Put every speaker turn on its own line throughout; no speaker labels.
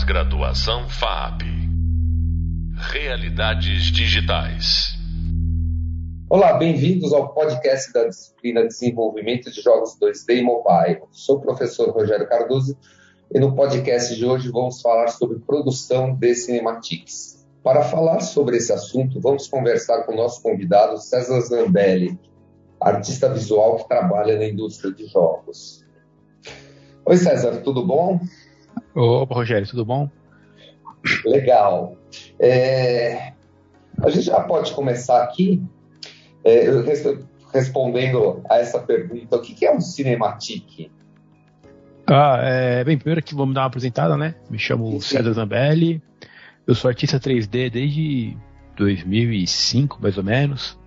Pós-graduação FAP. Realidades digitais.
Olá, bem-vindos ao podcast da disciplina Desenvolvimento de Jogos 2D e Mobile. Sou o professor Rogério Cardoso e no podcast de hoje vamos falar sobre produção de cinematics. Para falar sobre esse assunto, vamos conversar com o nosso convidado César Zambelli, artista visual que trabalha na indústria de jogos. Oi, César, tudo bom?
Opa, Rogério, tudo bom?
Legal. É, a gente já pode começar aqui é, respondendo a essa pergunta: o que é um cinematic?
Ah, é, bem, primeiro aqui vamos dar uma apresentada, né? Me chamo Sim. César Zambelli, eu sou artista 3D desde 2005, mais ou menos.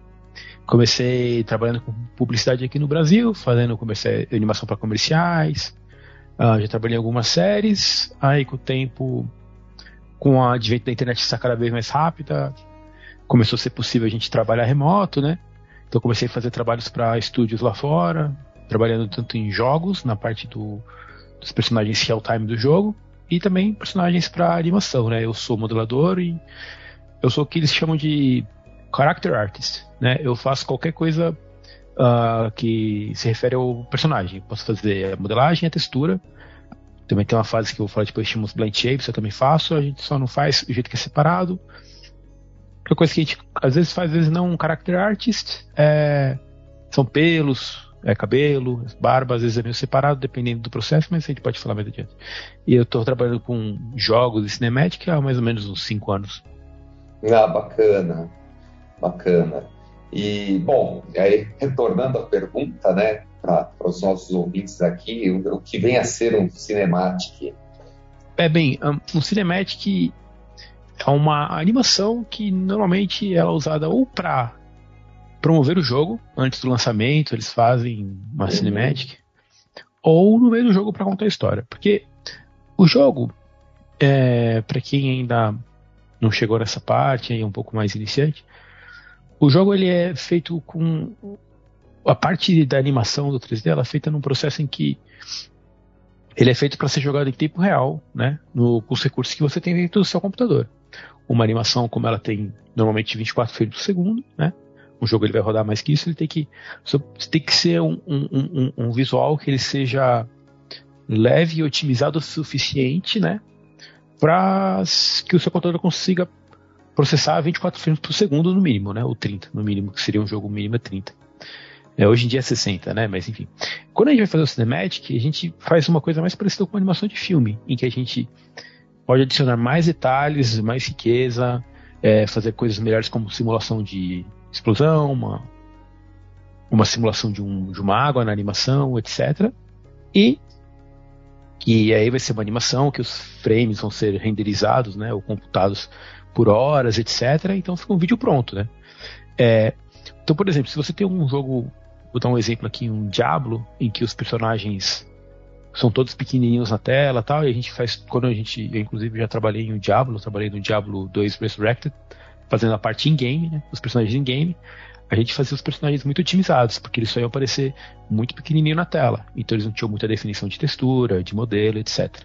Comecei trabalhando com publicidade aqui no Brasil, fazendo comecei animação para comerciais. Uh, já trabalhei em algumas séries. Aí, com o tempo, com o advento da internet estar cada vez mais rápida, começou a ser possível a gente trabalhar remoto, né? Então, comecei a fazer trabalhos para estúdios lá fora, trabalhando tanto em jogos, na parte do, dos personagens real time do jogo, e também personagens para animação, né? Eu sou modelador e eu sou o que eles chamam de character artist, né? Eu faço qualquer coisa uh, que se refere ao personagem. Posso fazer a modelagem, a textura. Também tem uma fase que eu vou falar depois, chamamos blend shapes, eu também faço. A gente só não faz do jeito que é separado. Outra coisa que a gente às vezes faz, às vezes não, um character artist, é, são pelos, é cabelo, barba, às vezes é meio separado, dependendo do processo, mas a gente pode falar mais adiante. E eu estou trabalhando com jogos e cinemática há mais ou menos uns 5 anos.
Ah, bacana. Bacana. E, bom, aí retornando à pergunta, né, para os nossos ouvintes aqui, o, o, que vem a ser um cinematic?
É bem, um, um cinematic é uma animação que normalmente ela é usada ou para promover o jogo antes do lançamento, eles fazem uma uhum. cinematic, ou no meio do jogo para contar a história, porque o jogo, é, para quem ainda não chegou nessa parte, é um pouco mais iniciante, o jogo ele é feito com a parte da animação do 3D ela é feita num processo em que ele é feito para ser jogado em tempo real, né, no, com os recursos que você tem dentro do seu computador. Uma animação como ela tem normalmente 24 frames por segundo, né? Um jogo ele vai rodar mais que isso, ele tem que tem que ser um, um, um, um visual que ele seja leve e otimizado o suficiente, né, para que o seu computador consiga processar 24 frames por segundo no mínimo, né? Ou 30, no mínimo, que seria um jogo mínimo é 30. É, hoje em dia é 60, né? Mas enfim. Quando a gente vai fazer o Cinematic, a gente faz uma coisa mais parecida com animação de filme, em que a gente pode adicionar mais detalhes, mais riqueza, é, fazer coisas melhores como simulação de explosão, uma, uma simulação de, um, de uma água na animação, etc. E aí vai ser uma animação que os frames vão ser renderizados, né, ou computados por horas, etc. Então fica um vídeo pronto, né? É, então, por exemplo, se você tem um jogo, vou dar um exemplo aqui, um Diablo, em que os personagens são todos pequenininhos na tela tal, e a gente faz, quando a gente, eu inclusive já trabalhei em um Diablo, trabalhei no Diablo 2 Resurrected, fazendo a parte in-game, né, os personagens in-game, a gente fazia os personagens muito otimizados, porque eles só iam aparecer muito pequenininho na tela, então eles não tinham muita definição de textura, de modelo, etc.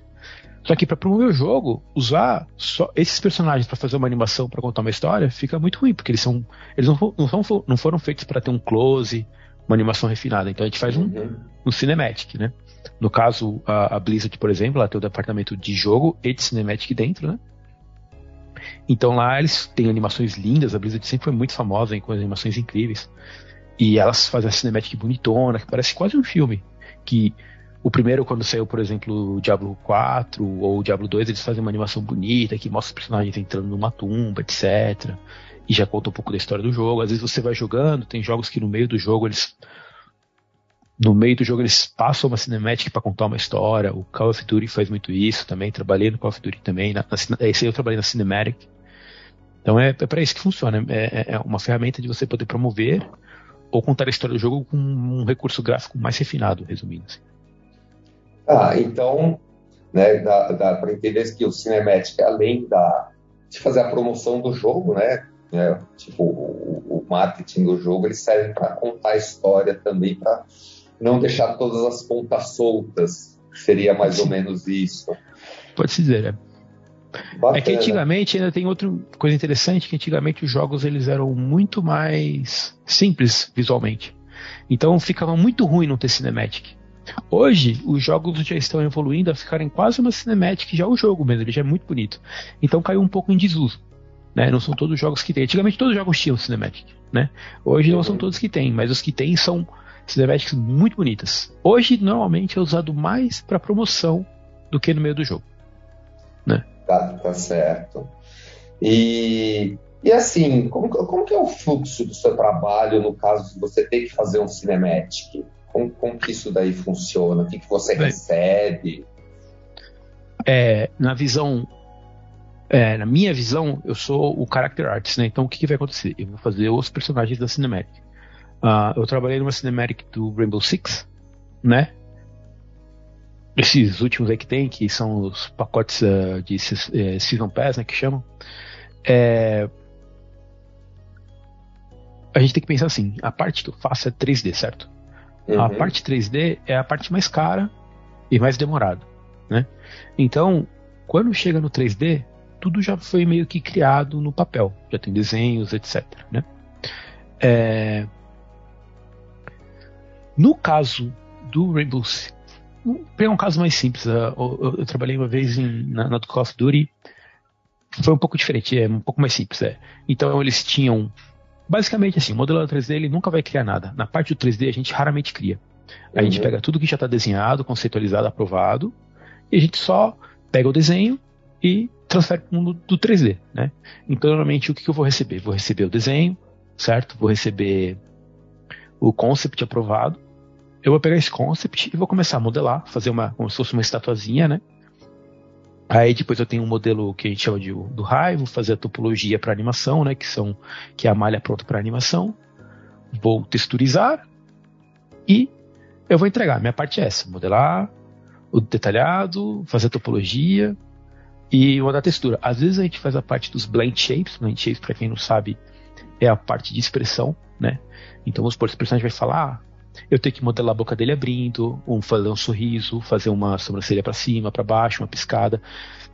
Só que para promover o jogo, usar só esses personagens para fazer uma animação, para contar uma história, fica muito ruim, porque eles são eles não, não, são, não foram feitos para ter um close, uma animação refinada. Então a gente faz um, uhum. um cinematic, né? No caso, a, a, Blizzard, por exemplo, ela tem o departamento de jogo e de cinematic dentro, né? Então lá eles têm animações lindas, a Blizzard sempre foi muito famosa em, com animações incríveis. E elas fazem a cinematic bonitona, que parece quase um filme. Que o primeiro, quando saiu, por exemplo, o Diablo 4 ou o Diablo 2, eles fazem uma animação bonita que mostra os personagens entrando numa tumba, etc. E já conta um pouco da história do jogo. Às vezes você vai jogando, tem jogos que no meio do jogo eles. No meio do jogo eles passam uma cinemática para contar uma história. O Call of Duty faz muito isso também. Trabalhei no Call of Duty também. Na, na, esse aí eu trabalhei na Cinematic. Então é, é para isso que funciona. É, é, é uma ferramenta de você poder promover ou contar a história do jogo com um recurso gráfico mais refinado, resumindo assim.
Ah, então, né, dá, dá para entender que o Cinematic, além da, de fazer a promoção do jogo, né, né tipo, o, o, marketing do jogo, ele serve para contar a história também, para não deixar todas as pontas soltas. Seria mais ou menos isso.
Pode-se dizer, é. Bacana. É que antigamente ainda tem outra coisa interessante, que antigamente os jogos eles eram muito mais simples visualmente. Então ficava muito ruim não ter cinematic. Hoje, os jogos já estão evoluindo a ficarem quase uma cinematic, já o jogo mesmo, ele já é muito bonito. Então caiu um pouco em desuso. Né? Não são todos os jogos que tem. Antigamente todos os jogos tinham cinematic. Né? Hoje não são uhum. todos que tem, mas os que tem são cinematics muito bonitas. Hoje, normalmente, é usado mais para promoção do que no meio do jogo. Né?
Tá, tá certo. E, e assim, como, como que é o fluxo do seu trabalho no caso de você ter que fazer um cinematic? Como, como que isso daí funciona? O que, que você Bem, recebe?
É, na visão é, na minha visão, eu sou o character artist, né? Então o que, que vai acontecer? Eu vou fazer os personagens da cinematic. Uh, eu trabalhei numa cinematic do Rainbow Six, né? Esses últimos aí que tem, que são os pacotes uh, de uh, Season Pass, né? Que chamam. É... A gente tem que pensar assim: a parte que eu faço é 3D, certo? Uhum. A parte 3D é a parte mais cara e mais demorada, né? Então, quando chega no 3D, tudo já foi meio que criado no papel, já tem desenhos, etc. Né? É... No caso do Rainbow Six, vou pegar um caso mais simples. Eu, eu, eu trabalhei uma vez em, na, na Call of Duty, foi um pouco diferente, é um pouco mais simples. É. Então eles tinham, basicamente assim, o modelador 3D ele nunca vai criar nada. Na parte do 3D a gente raramente cria. A uhum. gente pega tudo que já está desenhado, conceitualizado, aprovado, e a gente só pega o desenho e transfere para o mundo do 3D, né? Então, normalmente, o que, que eu vou receber? Vou receber o desenho, certo? Vou receber o concept aprovado. Eu vou pegar esse concept e vou começar a modelar, fazer uma, como se fosse uma estatuazinha, né? Aí depois eu tenho um modelo que a gente chama de do raio, vou fazer a topologia para animação, né? Que são que é a malha pronta para animação. Vou texturizar e eu vou entregar. Minha parte é essa: modelar, o detalhado, fazer a topologia, e uma da textura. Às vezes a gente faz a parte dos blend shapes. Blend shapes, para quem não sabe, é a parte de expressão, né? Então, vamos supor, esse personagem vai falar, ah, eu tenho que modelar a boca dele abrindo, um, fazer um sorriso, fazer uma sobrancelha para cima, para baixo, uma piscada.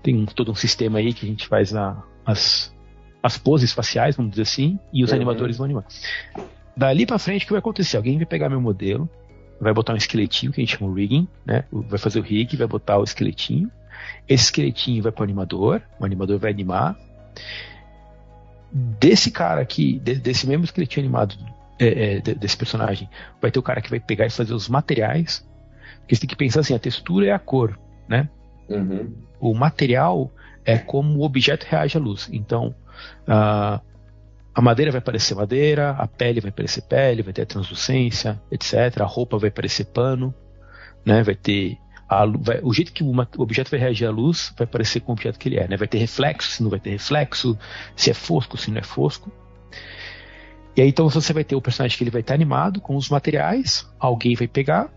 Tem um, todo um sistema aí que a gente faz a, as, as poses faciais, vamos dizer assim, e os uhum. animadores vão animar. Dali para frente, o que vai acontecer? Alguém vai pegar meu modelo, vai botar um esqueletinho, que a gente chama o rigging, né? Vai fazer o rig, vai botar o esqueletinho, esse esqueletinho vai para o animador, o animador vai animar. Desse cara aqui, desse mesmo esqueletinho animado, é, é, desse personagem, vai ter o cara que vai pegar e fazer os materiais. Porque você tem que pensar assim: a textura é a cor, né? Uhum. O material é como o objeto reage à luz. Então, a, a madeira vai parecer madeira, a pele vai parecer pele, vai ter a translucência, etc. A roupa vai parecer pano, né? Vai ter a, vai, o jeito que o, o, objeto vai reagir à luz vai parecer com o objeto que ele é, né? Vai ter reflexo, se não vai ter reflexo, se é fosco, se não é fosco. E aí então você vai ter o personagem que ele vai estar animado com os materiais, alguém vai pegar,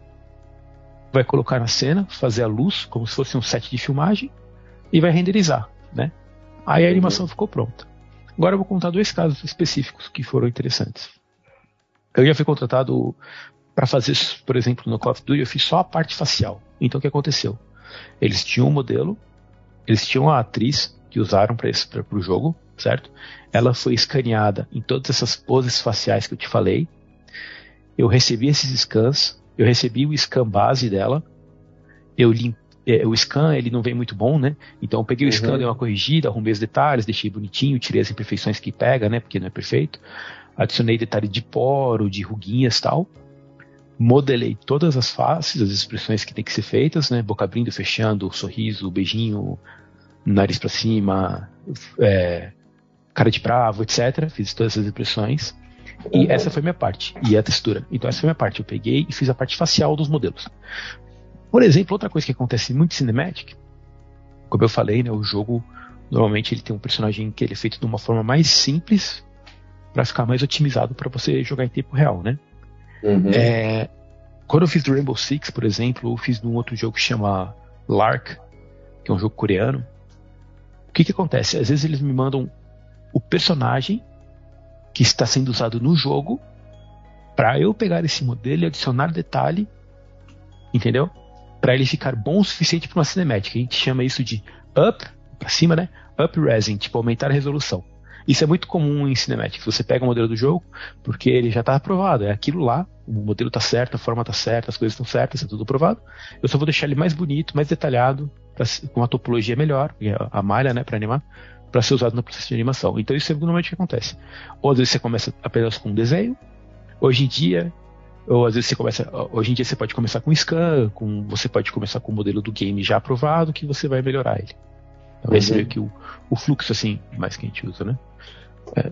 vai colocar na cena, fazer a luz como se fosse um set de filmagem e vai renderizar, né? Aí a animação ficou pronta. Agora eu vou contar dois casos específicos que foram interessantes. Eu já fui contratado para fazer, por exemplo, no Call of Duty, eu fiz só a parte facial. Então o que aconteceu? Eles tinham um modelo, eles tinham a atriz que usaram para o jogo, certo? Ela foi escaneada em todas essas poses faciais que eu te falei. Eu recebi esses scans, eu recebi o scan base dela, eu limpei é, o scan ele não vem muito bom, né? Então eu peguei uhum. o scan, uhum. dei uma corrigida, arrumei os detalhes, deixei bonitinho, tirei as imperfeições que pega, né? Porque não é perfeito. Adicionei detalhe de poro, de ruguinhas tal modelei todas as faces, as expressões que tem que ser feitas, né? Boca abrindo, fechando, sorriso, beijinho, nariz para cima, é, cara de bravo, etc. Fiz todas essas expressões. E uhum. essa foi minha parte. E a textura. Então essa foi minha parte. Eu peguei e fiz a parte facial dos modelos. Por exemplo, outra coisa que acontece muito em Cinematic, como eu falei, né, o jogo normalmente ele tem um personagem que ele é feito de uma forma mais simples para ficar mais otimizado para você jogar em tempo real, né? Uhum. É, quando eu fiz do Rainbow Six, por exemplo, eu fiz num outro jogo que chama Lark, que é um jogo coreano. O que que acontece? Às vezes eles me mandam o personagem que está sendo usado no jogo para eu pegar esse modelo e adicionar detalhe, entendeu? Para ele ficar bom o suficiente para uma cinemática. A gente chama isso de up, para cima, né? Up-resing, tipo aumentar a resolução. Isso é muito comum em Cinematic. Você pega o modelo do jogo, porque ele já está aprovado. É aquilo lá, o modelo está certo, a forma está certa, as coisas estão certas, é tudo aprovado. Eu só vou deixar ele mais bonito, mais detalhado, pra, com uma topologia melhor, a malha, né, para animar, para ser usado no processo de animação. Então isso é normalmente o que acontece. Ou às vezes você começa apenas com um desenho. Hoje em dia, ou às vezes você começa. Hoje em dia você pode começar com scan, com, você pode começar com o modelo do game já aprovado, que você vai melhorar ele. Então, uhum. esse é meio que o, o fluxo assim, mais que a gente usa, né? É.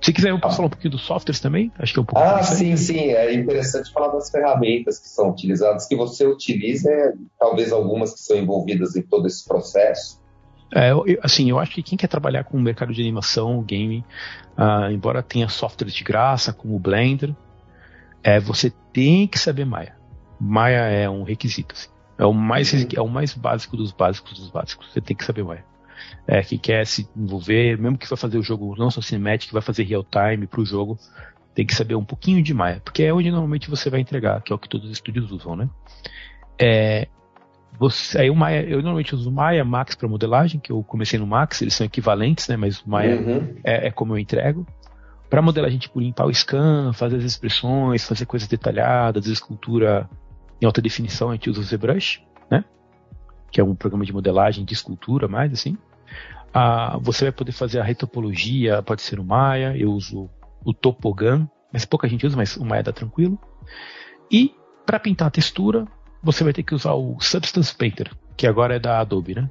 Se quiser, eu posso ah. falar um pouquinho dos softwares também? Acho que é um pouco
Ah, sim, sim. É interessante falar das ferramentas que são utilizadas, que você utiliza, é, talvez algumas que são envolvidas em todo esse processo.
É, eu, assim, eu acho que quem quer trabalhar com o mercado de animação, game, uh, embora tenha softwares de graça, como o Blender, é, você tem que saber Maya. Maya é um requisito. Assim. É, o mais, uhum. é o mais básico dos básicos dos básicos. Você tem que saber Maya é, que quer se envolver, mesmo que vai fazer o jogo não só cinemático, vai fazer real time para o jogo, tem que saber um pouquinho de Maya, porque é onde normalmente você vai entregar, que é o que todos os estúdios usam, né? É, você, aí o Maya, eu normalmente uso o Maya Max para modelagem, que eu comecei no Max, eles são equivalentes, né? Mas o Maya uhum. é, é, como eu entrego. Para modelagem, tipo, limpar o scan, fazer as expressões, fazer coisas detalhadas, escultura em alta definição, a gente usa o ZBrush, né? Que é um programa de modelagem de escultura, mais assim. Ah, você vai poder fazer a retopologia, pode ser o Maya, eu uso o Topogan, mas pouca gente usa, mas o Maya dá tranquilo. E para pintar a textura, você vai ter que usar o Substance Painter, que agora é da Adobe, né?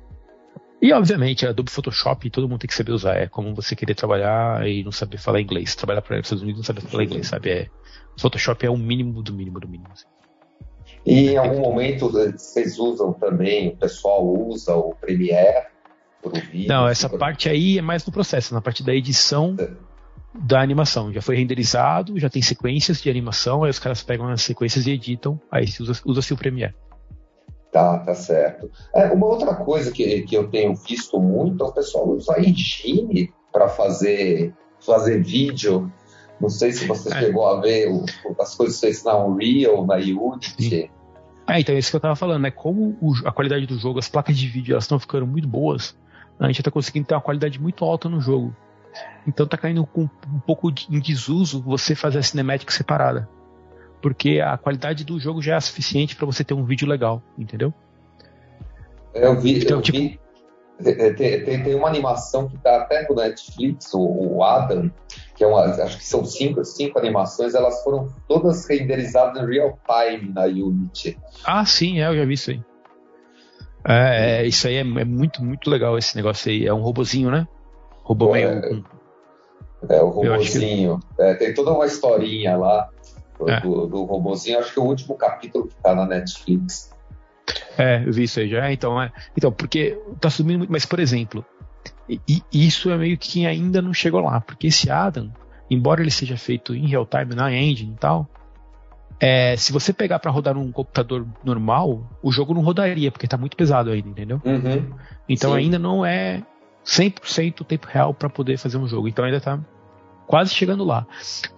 E obviamente, a Adobe Photoshop todo mundo tem que saber usar. É como você querer trabalhar e não saber falar inglês. Trabalhar para os Estados Unidos e não saber falar inglês, sabe? É, Photoshop é o mínimo do mínimo do mínimo. Assim.
E em algum momento vocês usam também, o pessoal usa o Premiere
Vídeo, não, essa parte aí é mais no processo, na parte da edição é. Da animação. Já foi renderizado, já tem sequências de animação, aí os caras pegam as sequências e editam, aí usa-se usa o Premiere.
Tá, tá certo. É, uma outra coisa que, que eu tenho visto muito é o pessoal usar engine para fazer, fazer vídeo. Não sei se você é. chegou a ver o, as coisas feitas na Unreal, na Unity. Sim.
É, então é isso que eu tava falando, né? Como o, a qualidade do jogo, as placas de vídeo, elas estão ficando muito boas a gente está conseguindo ter uma qualidade muito alta no jogo. Então tá caindo com um pouco de, em desuso você fazer a cinemática separada. Porque a qualidade do jogo já é suficiente para você ter um vídeo legal, entendeu?
Eu vi, então, eu tipo... vi tem, tem, tem, uma animação que tá até no Netflix, o, o, Adam, que é uma, acho que são cinco, cinco animações, elas foram todas renderizadas em real time na Unity.
Ah, sim, é, eu já vi isso aí. É, é, isso aí é, é, muito, muito legal esse negócio aí. É um robozinho, né? Robô
é, meio. É, o robozinho. Que... É, tem toda uma historinha lá do, é. do, do robozinho. Acho que é o último capítulo que tá na Netflix.
É, eu vi isso aí já. Então, é, então porque tá subindo muito. Mas, por exemplo, e, isso é meio que ainda não chegou lá. Porque esse Adam, embora ele seja feito em real time na engine e tal, é, se você pegar para rodar num computador normal, o jogo não rodaria, porque tá muito pesado ainda, entendeu?
Uhum.
Então Sim. ainda não é 100% tempo real para poder fazer um jogo. Então ainda tá quase chegando lá.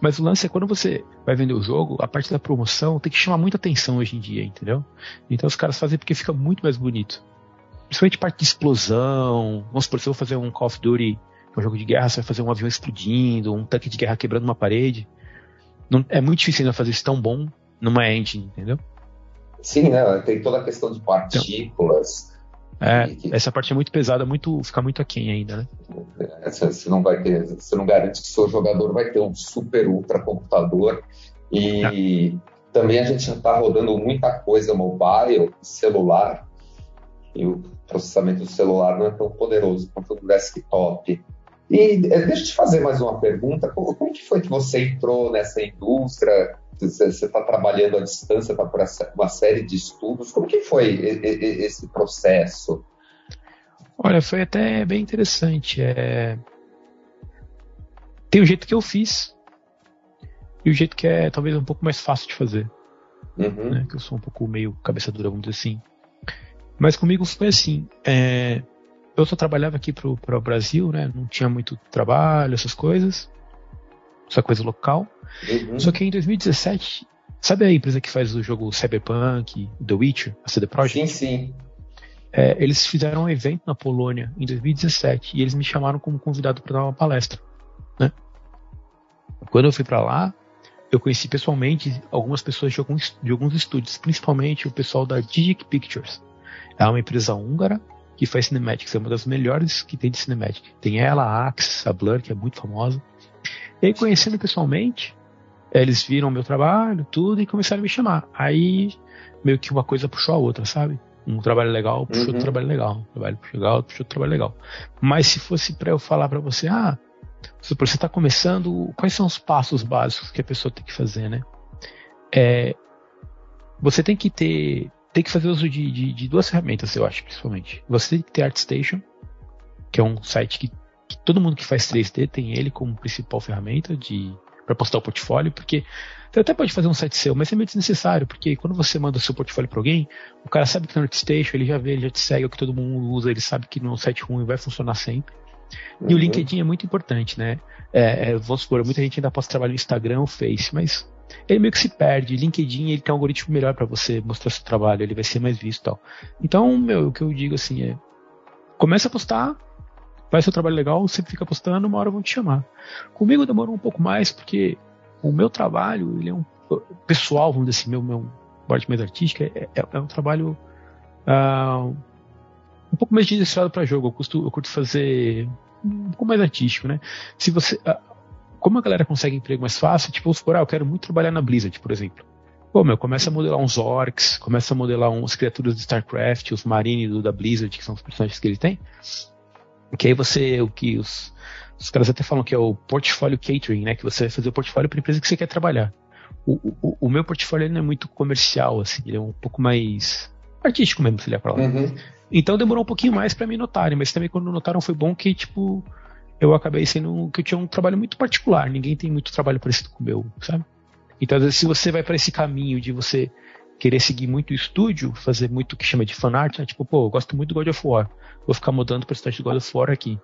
Mas o lance é quando você vai vender o jogo, a parte da promoção tem que chamar muita atenção hoje em dia, entendeu? Então os caras fazem porque fica muito mais bonito. Principalmente parte de explosão. Vamos supor, se eu vou fazer um Call of Duty, um jogo de guerra, você vai fazer um avião explodindo, um tanque de guerra quebrando uma parede. Não, é muito difícil ainda fazer isso tão bom numa engine, entendeu?
Sim, né? Tem toda a questão de partículas.
Então, é, que... essa parte é muito pesada, muito, fica muito aquém ainda, né?
É, você não vai ter, você não garante que seu jogador vai ter um super ultra computador e também a gente já está rodando muita coisa mobile, celular e o processamento do celular não é tão poderoso quanto o desktop. E é, deixa eu te fazer mais uma pergunta. Como, como que foi que você entrou nessa indústria? Você está trabalhando à distância, por uma série de estudos. Como que foi esse processo?
Olha, foi até bem interessante. É... Tem o jeito que eu fiz e o jeito que é talvez um pouco mais fácil de fazer. Uhum. Né? Que eu sou um pouco meio cabeça dura, vamos dizer assim. Mas comigo foi assim. É eu só trabalhava aqui pro, pro Brasil, né? Não tinha muito trabalho, essas coisas. Essa coisa local. Uhum. Só que em 2017, sabe a empresa que faz o jogo Cyberpunk, The Witcher, a CD Projekt?
Sim, sim.
é, eles fizeram um evento na Polônia em 2017 e eles me chamaram como convidado para dar uma palestra. Né? Quando eu fui para lá, eu conheci pessoalmente algumas pessoas de alguns, de alguns estúdios, principalmente o pessoal da Digic Pictures. É uma empresa húngara que faz cinematics, é uma das melhores que tem de cinematic. Tem ela, a Axe, a Blur, que é muito famosa. E aí, conhecendo pessoalmente, eles viram meu trabalho, tudo, e começaram a me chamar. Aí, meio que uma coisa puxou a outra, sabe? Um trabalho legal puxou uhum. outro trabalho legal. Um trabalho puxou legal, puxou outro trabalho legal. Mas se fosse para eu falar para você, ah, se você está começando, quais são os passos básicos que a pessoa tem que fazer, né? É, você tem que ter, tem que fazer uso de, de, de, duas ferramentas, eu acho, principalmente. Você tem que ter ArtStation, que é um site que, que todo mundo que faz 3D tem ele como principal ferramenta de para postar o portfólio, porque você até pode fazer um site seu, mas é meio desnecessário, porque quando você manda o seu portfólio para alguém, o cara sabe que tá no ArtStation, ele já vê, ele já te segue, é o que todo mundo usa, ele sabe que no site ruim vai funcionar sempre. E o uhum. LinkedIn é muito importante, né? É, é, vamos supor, muita gente ainda posta trabalho no Instagram ou Face, mas ele meio que se perde. LinkedIn ele tem um algoritmo melhor para você mostrar seu trabalho, ele vai ser mais visto e tal. Então, meu, o que eu digo assim é: começa a postar, faz seu trabalho legal, você fica postando, uma hora vão te chamar. Comigo demorou um pouco mais, porque o meu trabalho, ele é um pessoal, vamos dizer assim, meu, meu parte mais artística, é, é, é um trabalho. Uh, um pouco mais direcionado para jogo. Eu, custo, eu curto fazer um pouco mais artístico, né? Se você, ah, como a galera consegue emprego mais fácil, tipo, vamos supor, ah, eu quero muito trabalhar na Blizzard, por exemplo. Pô, meu, começa a modelar uns orcs, começa a modelar uns criaturas de StarCraft, os Marine do, da Blizzard, que são os personagens que ele tem. Que aí você, o que os, os caras até falam que é o portfólio catering, né? Que você vai fazer o portfólio para empresa que você quer trabalhar. O, o, o meu portfólio não é muito comercial, assim, ele é um pouco mais artístico mesmo, se ele é pra lá. Uhum. Então demorou um pouquinho mais para me notarem, mas também quando notaram foi bom que, tipo, eu acabei sendo que eu tinha um trabalho muito particular. Ninguém tem muito trabalho parecido com o meu, sabe? Então, às vezes, se você vai para esse caminho de você querer seguir muito o estúdio, fazer muito o que chama de fanart, né? tipo, pô, eu gosto muito do God of War, vou ficar mudando o personagem do God of War aqui.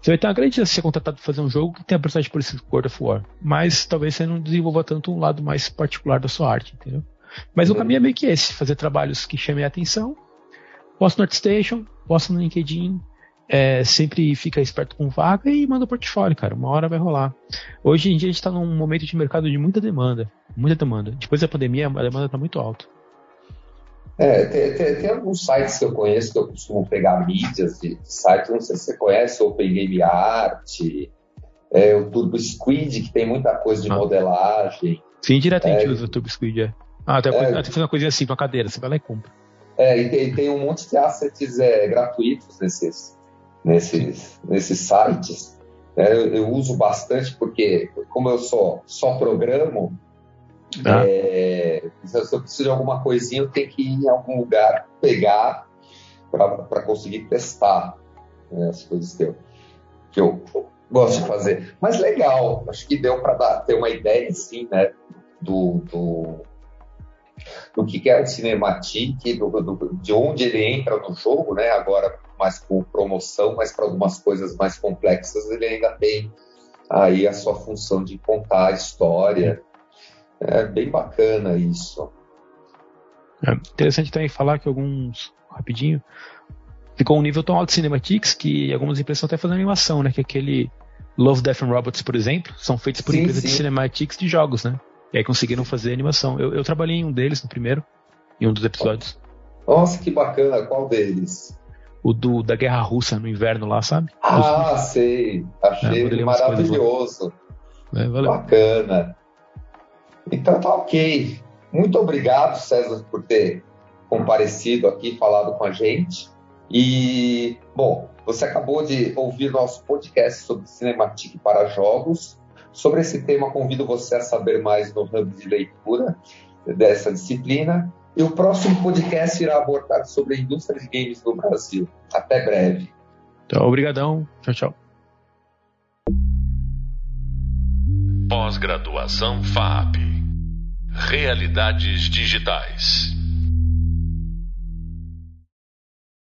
Você vai ter uma grande chance de ser contratado para fazer um jogo que tem a personagem parecido com God of War, mas talvez você não desenvolva tanto um lado mais particular da sua arte, entendeu? Mas o uhum. caminho é meio que esse, fazer trabalhos que chamem a atenção Posta no ArtStation, posta no LinkedIn, é, sempre fica esperto com vaga e manda o portfólio, cara. Uma hora vai rolar. Hoje em dia a gente está num momento de mercado de muita demanda. Muita demanda. Depois da pandemia, a demanda está muito alta.
É, tem, tem, tem, alguns sites que eu conheço que eu costumo pegar mídias de, de sites, não sei se você conhece, Open Game Art, é, o Turbo Squid, que tem muita coisa de ah. modelagem.
Sim, diretamente é, usa o Turbo Squid, é. Ah, tem, é, tem uma coisinha assim pra cadeira, você vai lá e compra.
É, e tem, tem, um monte de assets é, gratuitos nesses, nesses, nesses sites. É, eu, eu, uso bastante porque, como eu só, só programo, ah. é, se eu preciso de alguma coisinha, eu tenho que ir em algum lugar pegar para conseguir testar né, as coisas que eu, que eu gosto de fazer. Mas legal, acho que deu para ter uma ideia, assim, né, do, do do que é o cinematic, do, do, de onde ele entra no jogo, né? Agora mais com promoção, mas para algumas coisas mais complexas ele ainda tem aí a sua função de contar a história. É bem bacana isso.
É interessante também falar que alguns, rapidinho, ficou um nível tão alto de cinematics que algumas empresas estão até fazendo animação, né? Que aquele Love, Death and Robots, por exemplo, são feitos por sim, empresas sim. de cinematics de jogos, né? E aí conseguiram fazer animação. Eu, eu trabalhei em um deles no primeiro, em um dos episódios.
Nossa, que bacana. Qual deles?
O do, da Guerra Russa no inverno lá, sabe?
Ah, Os... sei. Achei é, maravilhoso. É, valeu. Bacana. Então tá ok. Muito obrigado, César, por ter comparecido aqui, falado com a gente. E, bom, você acabou de ouvir nosso podcast sobre Cinematic para jogos. Sobre esse tema, convido você a saber mais no hub de leitura dessa disciplina. E o próximo podcast irá abordar sobre a indústria de games no Brasil. Até breve.
Então, obrigadão. Tchau, tchau.
Pós-graduação FAP. Realidades digitais.